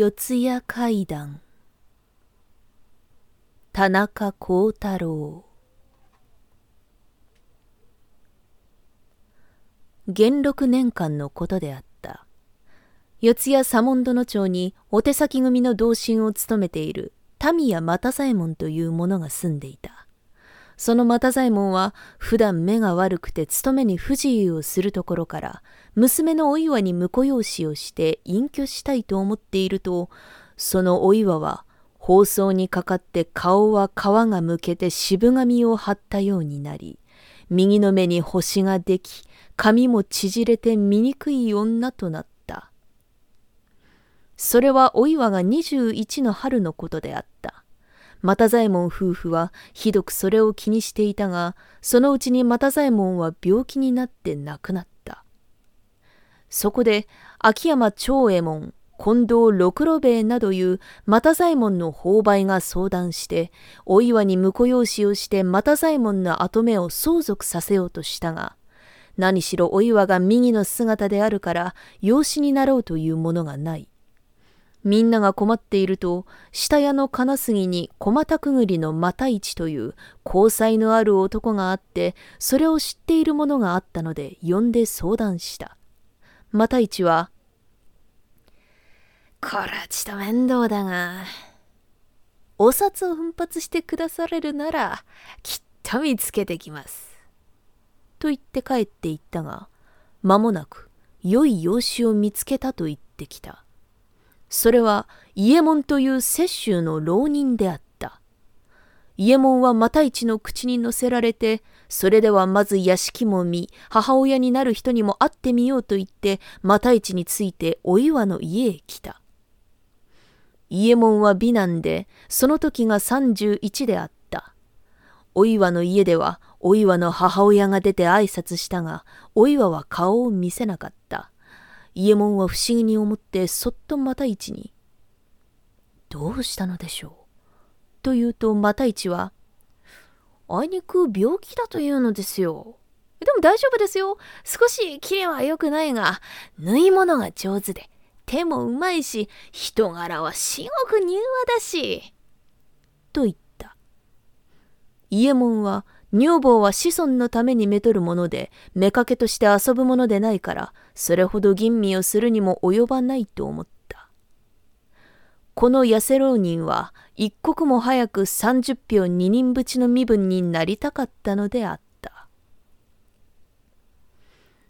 四谷怪談。田中幸太郎。元禄年間のことであった。四谷左門殿町にお手先組の同心を務めている民谷又左衛門という者が住んでいた。その又左衛門は普段目が悪くて勤めに不自由をするところから娘のお岩に婿養子をして隠居したいと思っているとそのお岩は放送にかかって顔は皮がむけて渋髪を張ったようになり右の目に星ができ髪も縮れて醜い女となった。それはお岩が21の春のことであった。又左衛門夫婦はひどくそれを気にしていたがそのうちに又左衛門は病気になって亡くなった。そこで秋山長右衛門近藤六郎兵衛などいう又左衛門の購買が相談してお岩に婿養子をして又左衛門の跡目を相続させようとしたが何しろお岩が右の姿であるから養子になろうというものがない。みんなが困っていると、下屋の金杉に駒田くぐりの又市という交際のある男があって、それを知っている者があったので呼んで相談した。又市は、こらちと面倒だが、お札を奮発してくだされるなら、きっと見つけてきます。と言って帰って行ったが、間もなく良い養子を見つけたと言ってきた。それは伊右衛門という雪舟の浪人であった。伊右衛門は又一の口に乗せられて、それではまず屋敷も見、母親になる人にも会ってみようと言って、又一についてお岩の家へ来た。伊右衛門は美男で、その時が31であった。お岩の家では、お岩の母親が出て挨拶したが、お岩は顔を見せなかった。伊右衛門は不思議に思ってそっと又一に「どうしたのでしょう?」と言うと又一は「あいにく病気だというのですよ。でも大丈夫ですよ。少しキレは良くないが縫い物が上手で手もうまいし人柄は至極柔和だし」と言った。伊右衛門は女房は子孫のためにめとるもので、妾として遊ぶものでないから、それほど吟味をするにも及ばないと思った。この痩せ浪人は、一刻も早く30票二人淵の身分になりたかったのであった。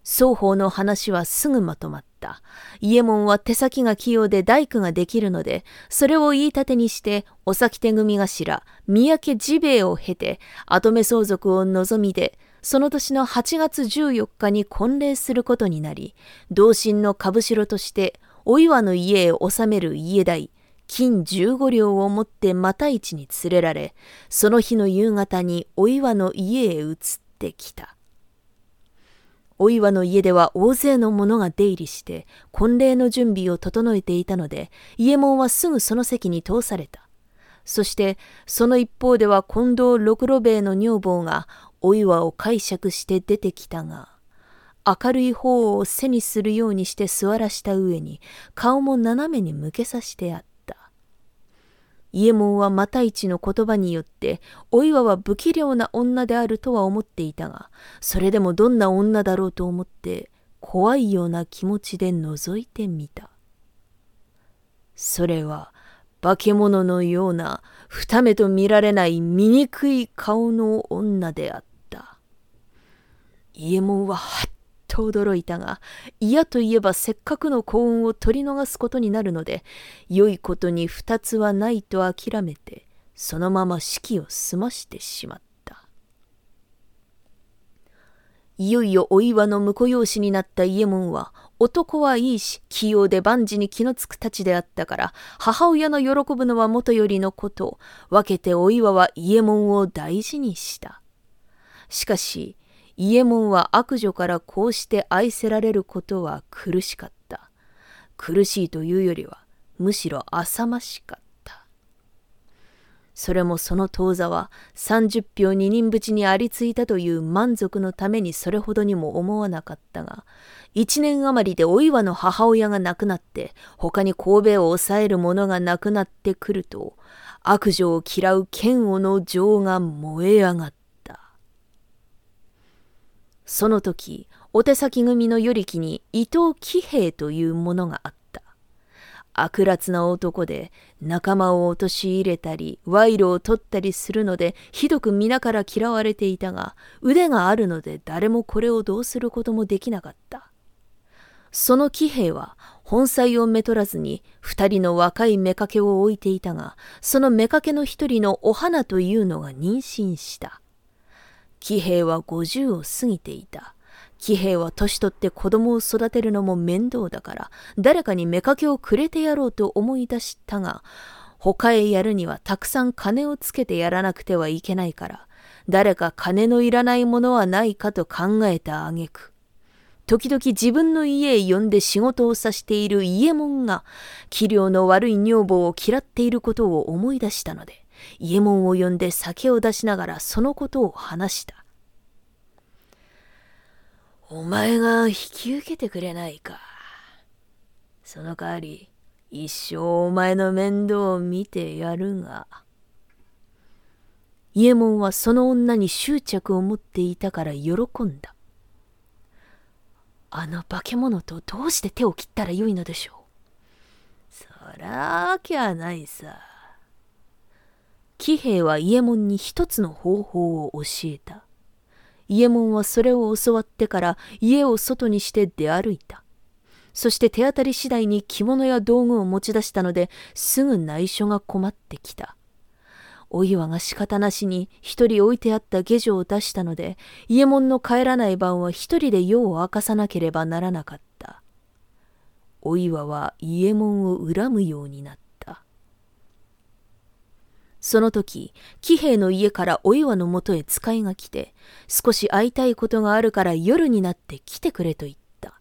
双方の話はすぐまとまった。伊右衛門は手先が器用で大工ができるので、それを言い立てにして、お先手組頭、三宅治兵衛を経て、跡目相続を望みで、その年の8月14日に婚礼することになり、同心の株代として、お岩の家へ納める家代、金15両を持って又市に連れられ、その日の夕方にお岩の家へ移ってきた。お岩の家では大勢の者が出入りして婚礼の準備を整えていたので伊右衛門はすぐその席に通されたそしてその一方では近藤六郎兵衛の女房がお岩を解釈して出てきたが明るい方を背にするようにして座らした上に顔も斜めに向けさしてあった伊右衛門は又一の言葉によって、お岩は不器量な女であるとは思っていたが、それでもどんな女だろうと思って、怖いような気持ちで覗いてみた。それは、化け物のような、二目と見られない醜い顔の女であった。伊右衛門ははっと驚いたが嫌といえばせっかくの幸運を取り逃すことになるので良いことに二つはないと諦めてそのまま式を済ましてしまった。いよいよお岩の婿養子になった伊右衛門は男はいいし器用で万事に気のつくたちであったから母親の喜ぶのはもとよりのことを分けてお岩は伊右衛門を大事にした。しかし伊右衛門は悪女からこうして愛せられることは苦しかった。苦しいというよりは、むしろ浅ましかった。それもその当座は30票二人淵にありついたという満足のためにそれほどにも思わなかったが、一年余りでお岩の母親が亡くなって、他に神戸を抑える者がなくなってくると、悪女を嫌う剣王の情が燃え上がった。その時、お手先組の与力に伊藤喜平という者があった。悪辣な男で仲間を陥れたり賄賂を取ったりするのでひどく皆から嫌われていたが腕があるので誰もこれをどうすることもできなかった。その騎兵は本妻をめとらずに二人の若い妾を置いていたがその妾の一人のお花というのが妊娠した。騎兵は五十を過ぎていた。騎兵は年取って子供を育てるのも面倒だから、誰かに妾をくれてやろうと思い出したが、他へやるにはたくさん金をつけてやらなくてはいけないから、誰か金のいらないものはないかと考えた挙句、時々自分の家へ呼んで仕事をさしている家門が、器量の悪い女房を嫌っていることを思い出したので、家門を呼んで酒を出しながらそのことを話した。お前が引き受けてくれないか。その代わり、一生お前の面倒を見てやるが。伊右衛門はその女に執着を持っていたから喜んだ。あの化け物とどうして手を切ったらよいのでしょう。そらわけはないさ。騎兵は伊右衛門に一つの方法を教えた。伊右衛門はそれを教わってから家を外にして出歩いた。そして手当たり次第に着物や道具を持ち出したのですぐ内緒が困ってきた。お岩が仕方なしに一人置いてあった下女を出したので、伊右衛門の帰らない晩は一人で夜を明かさなければならなかった。お岩は伊右衛門を恨むようになった。その時、騎兵の家からお岩のもとへ使いが来て、少し会いたいことがあるから夜になって来てくれと言った。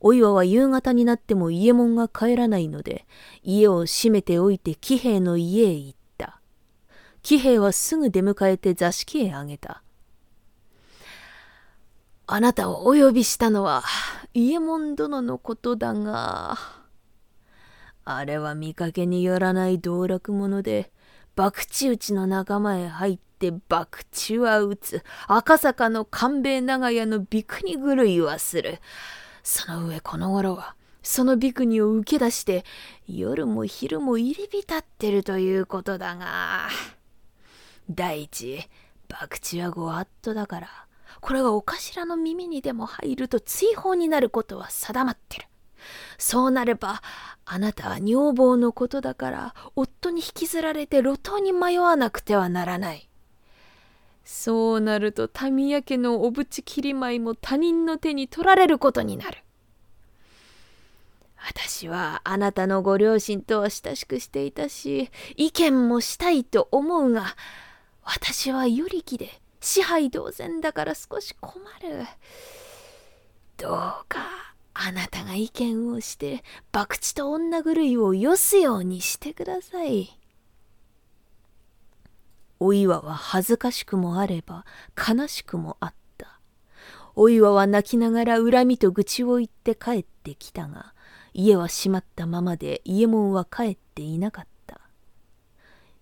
お岩は夕方になっても家門が帰らないので、家を閉めておいて騎兵の家へ行った。騎兵はすぐ出迎えて座敷へあげた。あなたをお呼びしたのは、伊右衛門殿のことだが、あれは見かけによらない道楽者で、博打打ちの仲間へ入って博打は打つ。赤坂の官兵長屋のビクニ狂いはする。その上この頃はそのビクニを受け出して夜も昼も入り浸ってるということだが。第一博打はご法度だから。これがお頭の耳にでも入ると追放になることは定まってる。そうなればあなたは女房のことだから夫に引きずられて路頭に迷わなくてはならない。そうなると民谷家のおぶち切り米も他人の手に取られることになる。私はあなたのご両親とは親しくしていたし意見もしたいと思うが私は与力で支配同然だから少し困る。どうかあなたが意見をして博打と女狂いをよすようにしてください。お岩は恥ずかしくもあれば悲しくもあった。お岩は泣きながら恨みと愚痴を言って帰ってきたが、家は閉まったままで伊右衛門は帰っていなかった。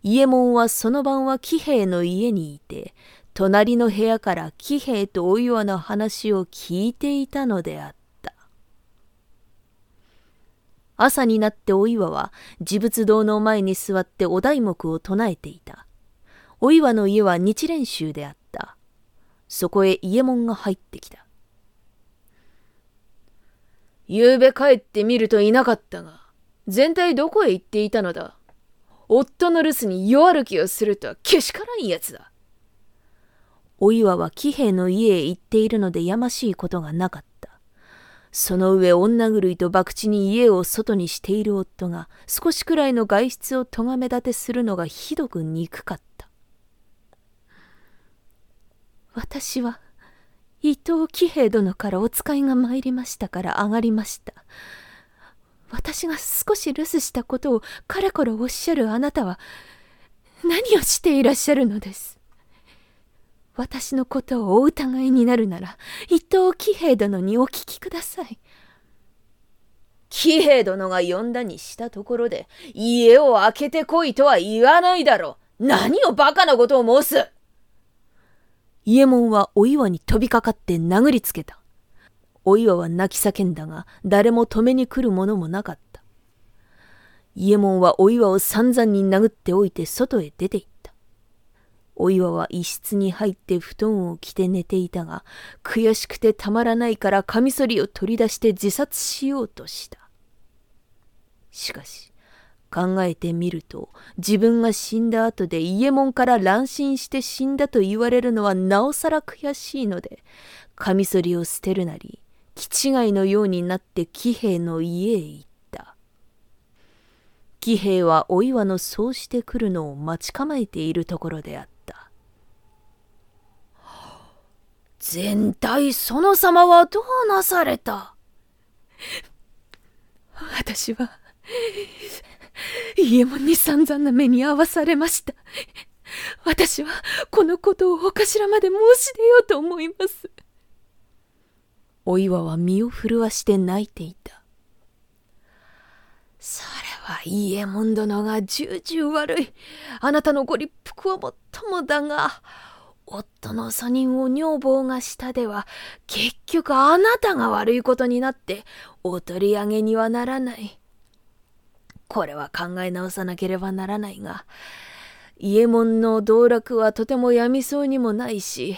伊右衛門はその晩は騎兵の家にいて、隣の部屋から騎兵とお岩の話を聞いていたのであった。朝になってお岩は自仏堂の前に座ってお題目を唱えていた。お岩の家は日蓮宗であった。そこへ伊右衛門が入ってきた。ゆうべ帰ってみるといなかったが、全体どこへ行っていたのだ夫の留守に夜歩きをするとはけしからんやつだ。お岩は騎兵の家へ行っているのでやましいことがなかった。その上女狂いと博打に家を外にしている夫が少しくらいの外出を咎め立てするのがひどく憎かった。私は伊藤喜平殿からお使いが参りましたから上がりました。私が少し留守したことをかれこれおっしゃるあなたは何をしていらっしゃるのです？私のことをお疑いになるなら伊藤喜兵衛殿にお聞きください。喜兵衛殿が呼んだにしたところで家を開けてこいとは言わないだろう。何をバカなことを申す。伊右衛門はお岩に飛びかかって殴りつけた。お岩は泣き叫んだが誰も止めに来るものもなかった。伊右衛門はお岩を散々に殴っておいて外へ出て行った。お岩は一室に入って布団を着て寝ていたが悔しくてたまらないからカミソリを取り出して自殺しようとした。しかし考えてみると自分が死んだ後で伊右衛門から乱心して死んだと言われるのはなおさら悔しいのでカミソリを捨てるなり気違いのようになって喜兵衛の家へ行った。喜兵衛はお岩のそうしてくるのを待ち構えているところであった。全体その様はどうなされた？私は伊右衛門に散々な目に遭わされました。私はこのことをお頭まで申し出ようと思います。お岩は身を震わして泣いていた。それは伊右衛門殿が重々悪い。あなたのご立腹はもっともだが、夫の訴人を女房がしたでは、結局あなたが悪いことになって、お取り上げにはならない。これは考え直さなければならないが、伊右衛門の道楽はとてもやみそうにもないし、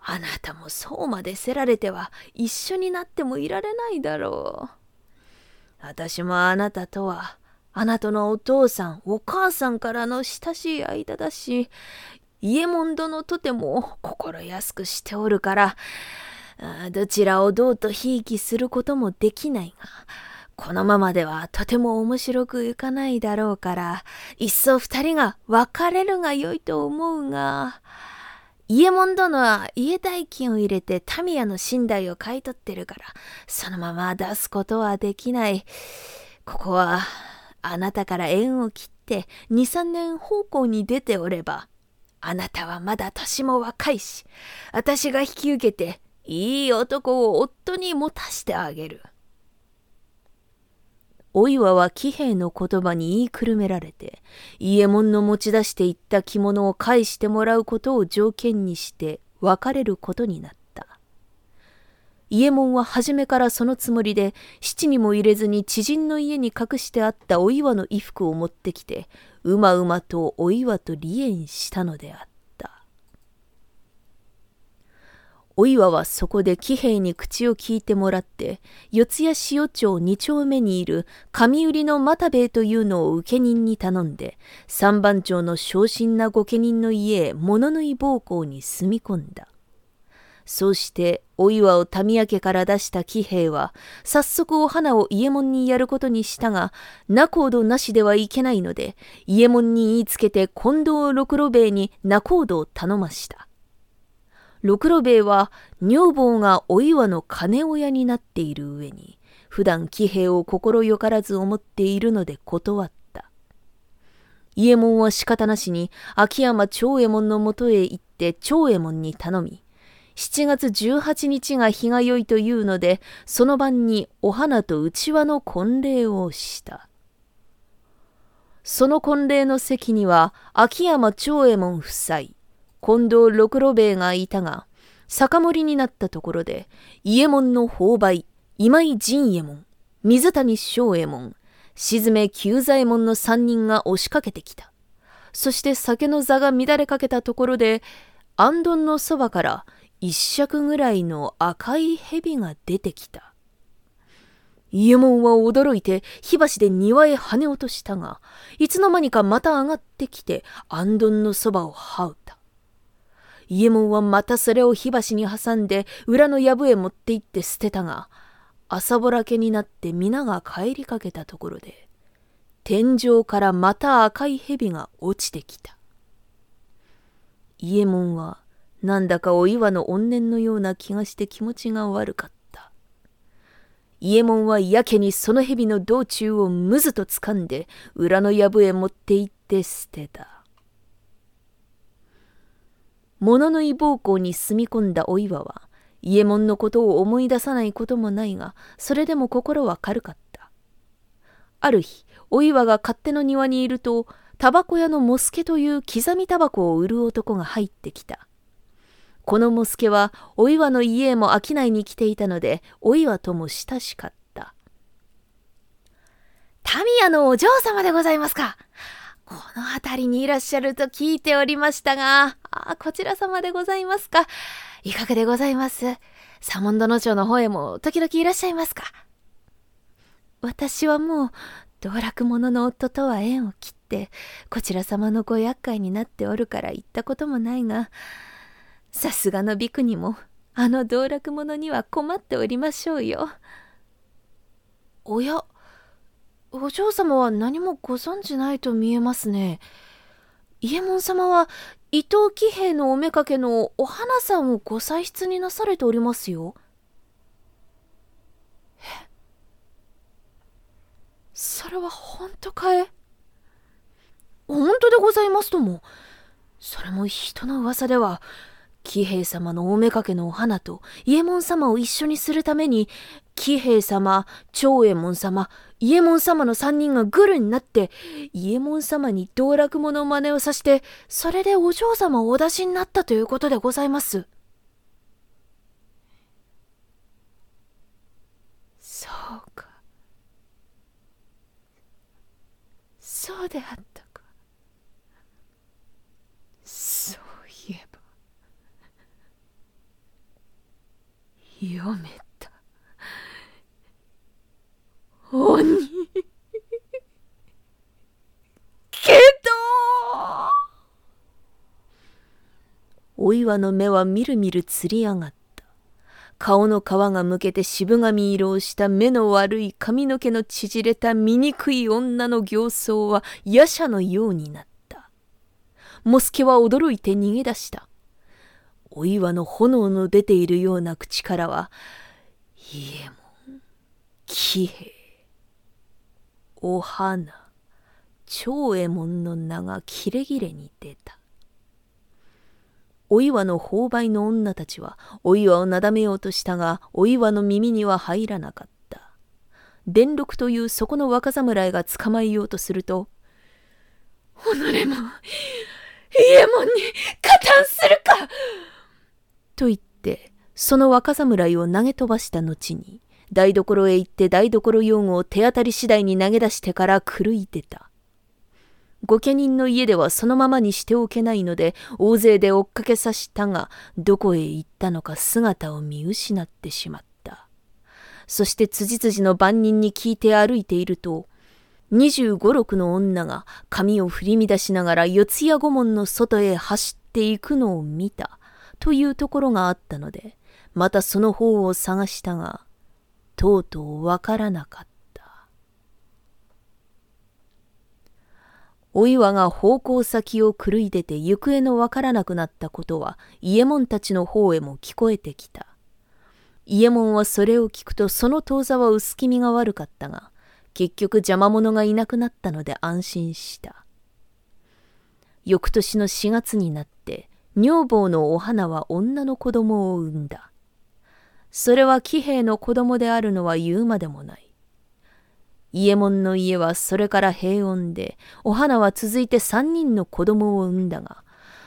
あなたもそうまでせられては一緒になってもいられないだろう。私もあなたとは、あなたのお父さん、お母さんからの親しい間だし、伊右衛門殿とても心安くしておるから、どちらをどうとひいきすることもできないが、このままではとても面白くいかないだろうから、いっそ二人が別れるがよいと思うが、伊右衛門殿は家代金を入れてタミヤの寝台を買い取ってるから、そのまま出すことはできない。ここは、あなたから縁を切って二三年奉公に出ておれば、あなたはまだ年も若いし、私が引き受けて、いい男を夫に持たしてあげる。お岩は喜兵衛の言葉に言いくるめられて、伊右衛門の持ち出していった着物を返してもらうことを条件にして別れることになった。伊右衛門は初めからそのつもりで、七にも入れずに知人の家に隠してあったお岩の衣服を持ってきて、うまうまとお岩と離縁したのであった。お岩はそこで喜兵衛に口を聞いてもらって、四谷塩町二丁目にいる上売りの又兵衛というのを受け人に頼んで、三番町の昇進な御家人の家へ物縫い奉公に住み込んだ。そうしてお岩を民明家から出した喜兵は、早速お花を伊右衛門にやることにしたが、仲人なしではいけないので、伊右衛門に言いつけて近藤六郎兵衛に仲人を頼ました。六郎兵衛は女房がお岩の金親になっている上に普段騎兵を心よからず思っているので断った。伊右衛門は仕方なしに秋山長右衛門のもとへ行って長右衛門に頼み7月18日が日が良いというのでその晩にお花と内輪の婚礼をした。その婚礼の席には秋山長右衛門夫妻近藤六郎兵衛がいたが、酒盛りになったところで、伊右衛門の勾配、今井陣右衛門、水谷正右衛門、沈め久左衛門の三人が押しかけてきた。そして酒の座が乱れかけたところで、あんどんのそばから一尺ぐらいの赤い蛇が出てきた。伊右衛門は驚いて火箸で庭へ跳ね落としたが、いつの間にかまた上がってきて、あんどんのそばを這うた。伊右衛門はまたそれを火箸に挟んで裏の藪へ持って行って捨てたが朝ぼらけになって皆が帰りかけたところで天井からまた赤い蛇が落ちてきた伊右衛門はなんだかお岩の怨念のような気がして気持ちが悪かった伊右衛門はやけにその蛇の道中をむずと掴んで裏の藪へ持って行って捨てた物の異暴行に住み込んだお岩は、伊右衛門のことを思い出さないこともないが、それでも心は軽かった。ある日、お岩が勝手の庭にいると、タバコ屋のモスケという刻みタバコを売る男が入ってきた。このモスケは、お岩の家へも商いに来ていたので、お岩とも親しかった。タミヤのお嬢様でございますか。この辺りにいらっしゃると聞いておりましたが、あ、こちら様でございますか。いかがでございます？左門殿町の方へも時々いらっしゃいますか私はもう、道楽者の夫とは縁を切って、こちら様のご厄介になっておるから行ったこともないが、さすがのビクにも、あの道楽者には困っておりましょうよ。おや、お嬢様は何もご存じないと見えますね。伊右衛門様は伊藤喜兵衛のおめかけのお花さんをご採出になされておりますよ。えそれは本当かえ本当でございますとも。それも人の噂では、喜兵様のおめかけのお花と伊右衛門様を一緒にするために、喜兵衛様、長右衛門様、伊右衛門様の三人がグルになって、伊右衛門様に道楽者の真似をさして、それでお嬢様をお出しになったということでございます。そうか。そうであったか。そういえば。読めた。鬼けどお岩の目はみるみるつり上がった。顔の皮がむけて渋髪色をした目の悪い髪の毛の縮れた醜い女の形相は夜叉のようになった。モスケは驚いて逃げ出した。お岩の炎の出ているような口からは、家も、喜兵お花、長右衛門の名がキレキレに出た。お岩の勾配の女たちはお岩をなだめようとしたが、お岩の耳には入らなかった。伝六というそこの若侍が捕まえようとすると、己も、伊右衛門に加担するかと言って、その若侍を投げ飛ばした後に、台所へ行って台所用具を手当たり次第に投げ出してから狂い出た。御家人の家ではそのままにしておけないので大勢で追っかけさしたがどこへ行ったのか姿を見失ってしまった。そして辻々の番人に聞いて歩いていると二十五六の女が髪を振り乱しながら四谷御門の外へ走っていくのを見たというところがあったのでまたその方を探したがとうとうわからなかった。お岩が方向先を狂い出て行方のわからなくなったことは、伊右衛門たちの方へも聞こえてきた。伊右衛門はそれを聞くとその当座は薄気味が悪かったが、結局邪魔者がいなくなったので安心した。翌年の4月になって、女房のお花は女の子供を産んだ。それは騎兵の子供であるのは言うまでもない。伊右衛門の家はそれから平穏で、お花は続いて三人の子供を産んだが、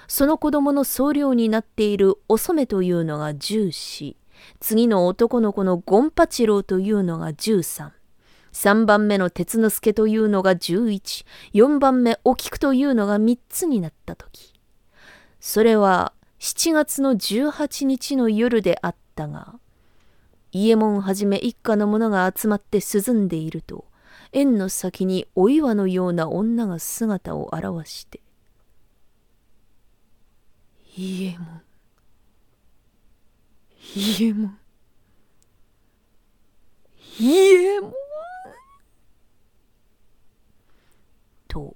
その子供の総領になっているお染というのが十四、次の男の子のゴンパチロウというのが十三、三番目の鉄之助というのが十一、四番目お菊というのが三つになった時。それは七月の十八日の夜であったが、伊右衛門はじめ一家の者が集まって涼んでいると、縁の先にお岩のような女が姿を現して、伊右衛門、伊右衛門、伊右衛門？と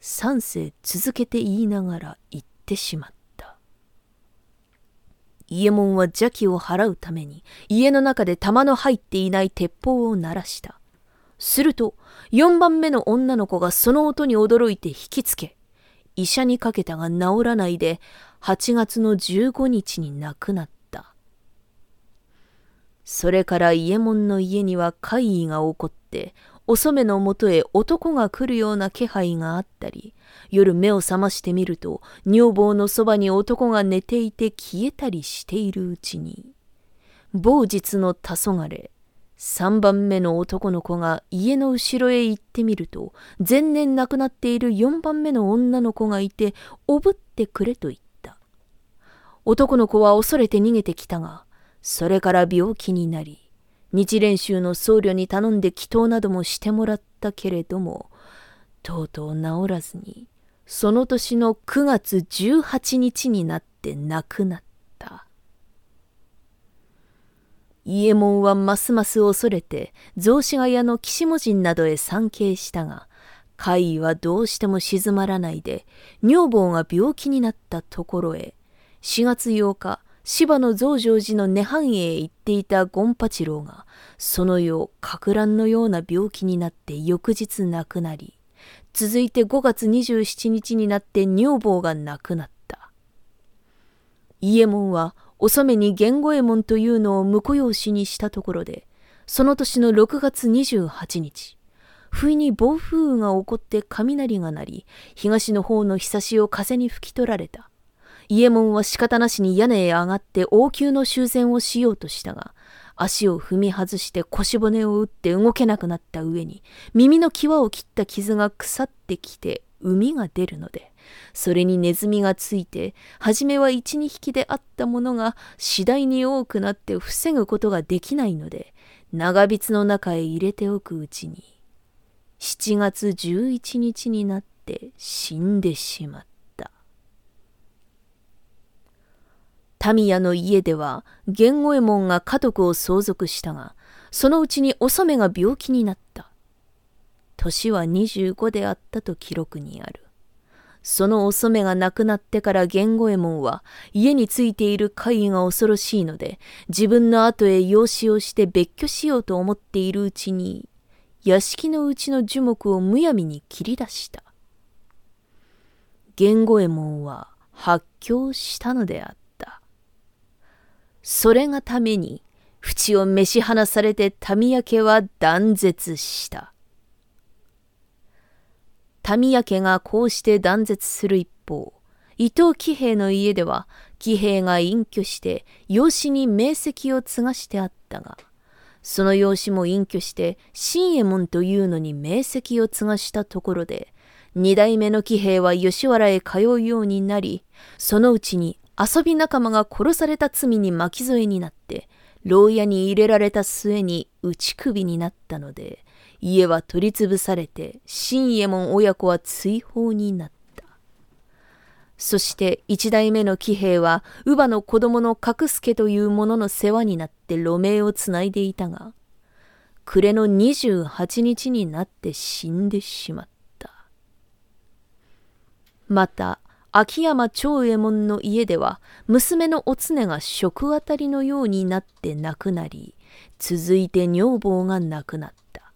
三世続けて言いながら言ってしまった。伊右衛門は邪気を払うために家の中で弾の入っていない鉄砲を鳴らした。すると四番目の女の子がその音に驚いて引きつけ、医者にかけたが治らないで8月の15日に亡くなった。それから伊右衛門の家には怪異が起こってお染のもとへ男が来るような気配があったり、夜目を覚ましてみると、女房のそばに男が寝ていて消えたりしているうちに、某日の黄昏、三番目の男の子が家の後ろへ行ってみると、前年亡くなっている四番目の女の子がいて、おぶってくれと言った。男の子は恐れて逃げてきたが、それから病気になり、日蓮宗の僧侶に頼んで祈祷などもしてもらったけれども、とうとう治らずに、その年の9月18日になって亡くなった。伊右衛門はますます恐れて、雑司ヶ谷の岸母人などへ参詣したが、怪異はどうしても静まらないで、女房が病気になったところへ、4月8日、芝の増上寺の涅槃へ行っていた権八郎が、その夜、格乱のような病気になって翌日亡くなり、続いて5月27日になって女房が亡くなった。伊右衛門は、お染に源五右衛門というのを婿養子にしたところで、その年の6月28日、不意に暴風雨が起こって雷が鳴り、東の方の日差しを風に吹き取られた。伊右衛門は仕方なしに屋根へ上がって王宮の修繕をしようとしたが、足を踏み外して腰骨を打って動けなくなった上に、耳の際を切った傷が腐ってきて海が出るので、それにネズミがついて、はじめは一二匹であったものが次第に多くなって防ぐことができないので、長筆の中へ入れておくうちに、7月11日になって死んでしまった。民谷の家では源五右衛門が家督を相続したがそのうちにお染が病気になった。年は25であったと記録にある。そのお染が亡くなってから源五右衛門は家についている怪異が恐ろしいので自分の後へ養子をして別居しようと思っているうちに屋敷のうちの樹木をむやみに切り出した。源五右衛門は発狂したのであった。それがために、淵を召し離されて民明家は断絶した。民明家がこうして断絶する一方、伊藤喜兵衛の家では、喜兵衛が隠居して、養子に名跡を継がしてあったが、その養子も隠居して、新右衛門というのに名跡を継がしたところで、二代目の喜兵衛は吉原へ通うようになり、そのうちに遊び仲間が殺された罪に巻き添えになって、牢屋に入れられた末に打ち首になったので、家は取り潰されて、新右衛門親子は追放になった。そして一代目の喜兵は、乳母の子供の角助という者の世話になって路名をつないでいたが、暮れの28日になって死んでしまった。また、秋山長右衛門の家では娘のお常が食あたりのようになって亡くなり続いて女房が亡くなった。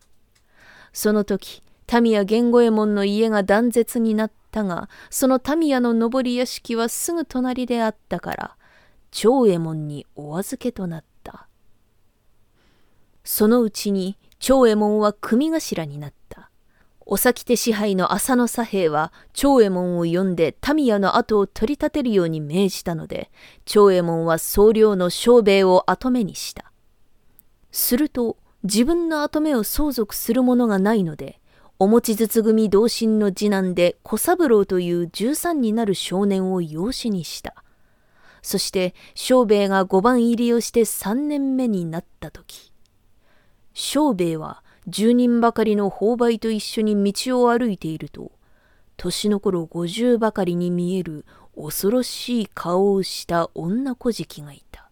その時民谷源五右衛門の家が断絶になったがその民谷の上り屋敷はすぐ隣であったから長右衛門にお預けとなった。そのうちに長右衛門は組頭になった。お先手支配の浅野左兵衛は長右衛門を呼んで民谷の後を取り立てるように命じたので長右衛門は総領の小兵衛を後目にした。すると自分の後目を相続する者がないのでお持ち筒組同心の次男で小三郎という13になる少年を養子にした。そして小兵衛が5番入りをして3年目になった時小兵衛は10人ばかりの購買と一緒に道を歩いていると、年の頃50ばかりに見える恐ろしい顔をした女小敷がいた。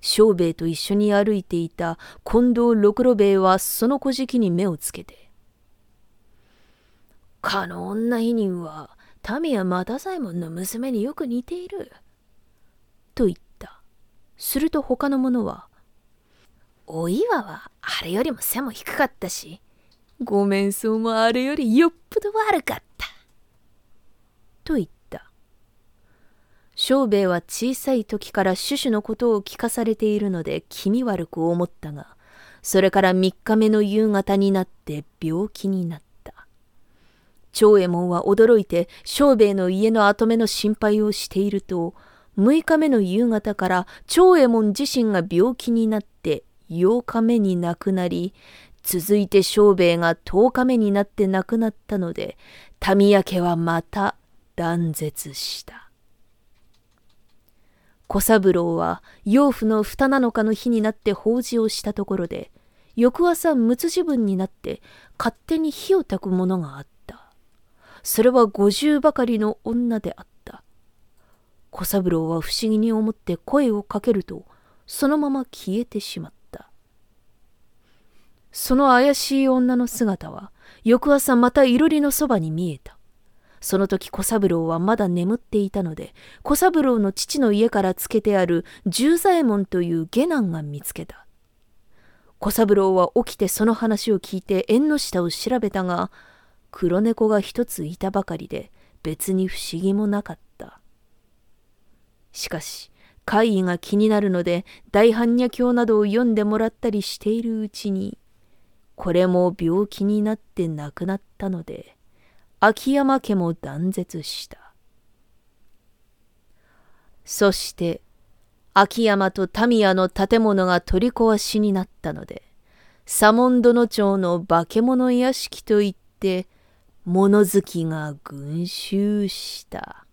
小兵衛と一緒に歩いていた近藤六郎兵衛はその小敷に目をつけて、かの女否人は民谷又左衛門の娘によく似ている。と言った。すると他の者は、お岩はあれよりも背も低かったし、ご面相もあれよりよっぽど悪かった。と言った。小兵衛は小さい時からシュシュのことを聞かされているので気味悪く思ったが、それから3日目の夕方になって病気になった。長右衛門は驚いて小兵衛の家の跡目の心配をしていると、6日目の夕方から長右衛門自身が病気になって8日目に亡くなり、続いて小兵衛が10日目になって亡くなったので、民谷家はまた断絶した。小三郎は養父の二七日の日になって法事をしたところで、翌朝無つ自分になって勝手に火を焚くものがあった。それは五十ばかりの女であった。小三郎は不思議に思って声をかけると、そのまま消えてしまった。その怪しい女の姿は、翌朝またいろりのそばに見えた。その時小三郎はまだ眠っていたので、小三郎の父の家からつけてある十左衛門という下男が見つけた。小三郎は起きてその話を聞いて縁の下を調べたが、黒猫が一ついたばかりで別に不思議もなかった。しかし、怪異が気になるので大般若経などを読んでもらったりしているうちに、これも病気になって亡くなったので、秋山家も断絶した。そして、秋山と民谷の建物が取り壊しになったので、左門殿町の化け物屋敷といって、物好きが群衆した。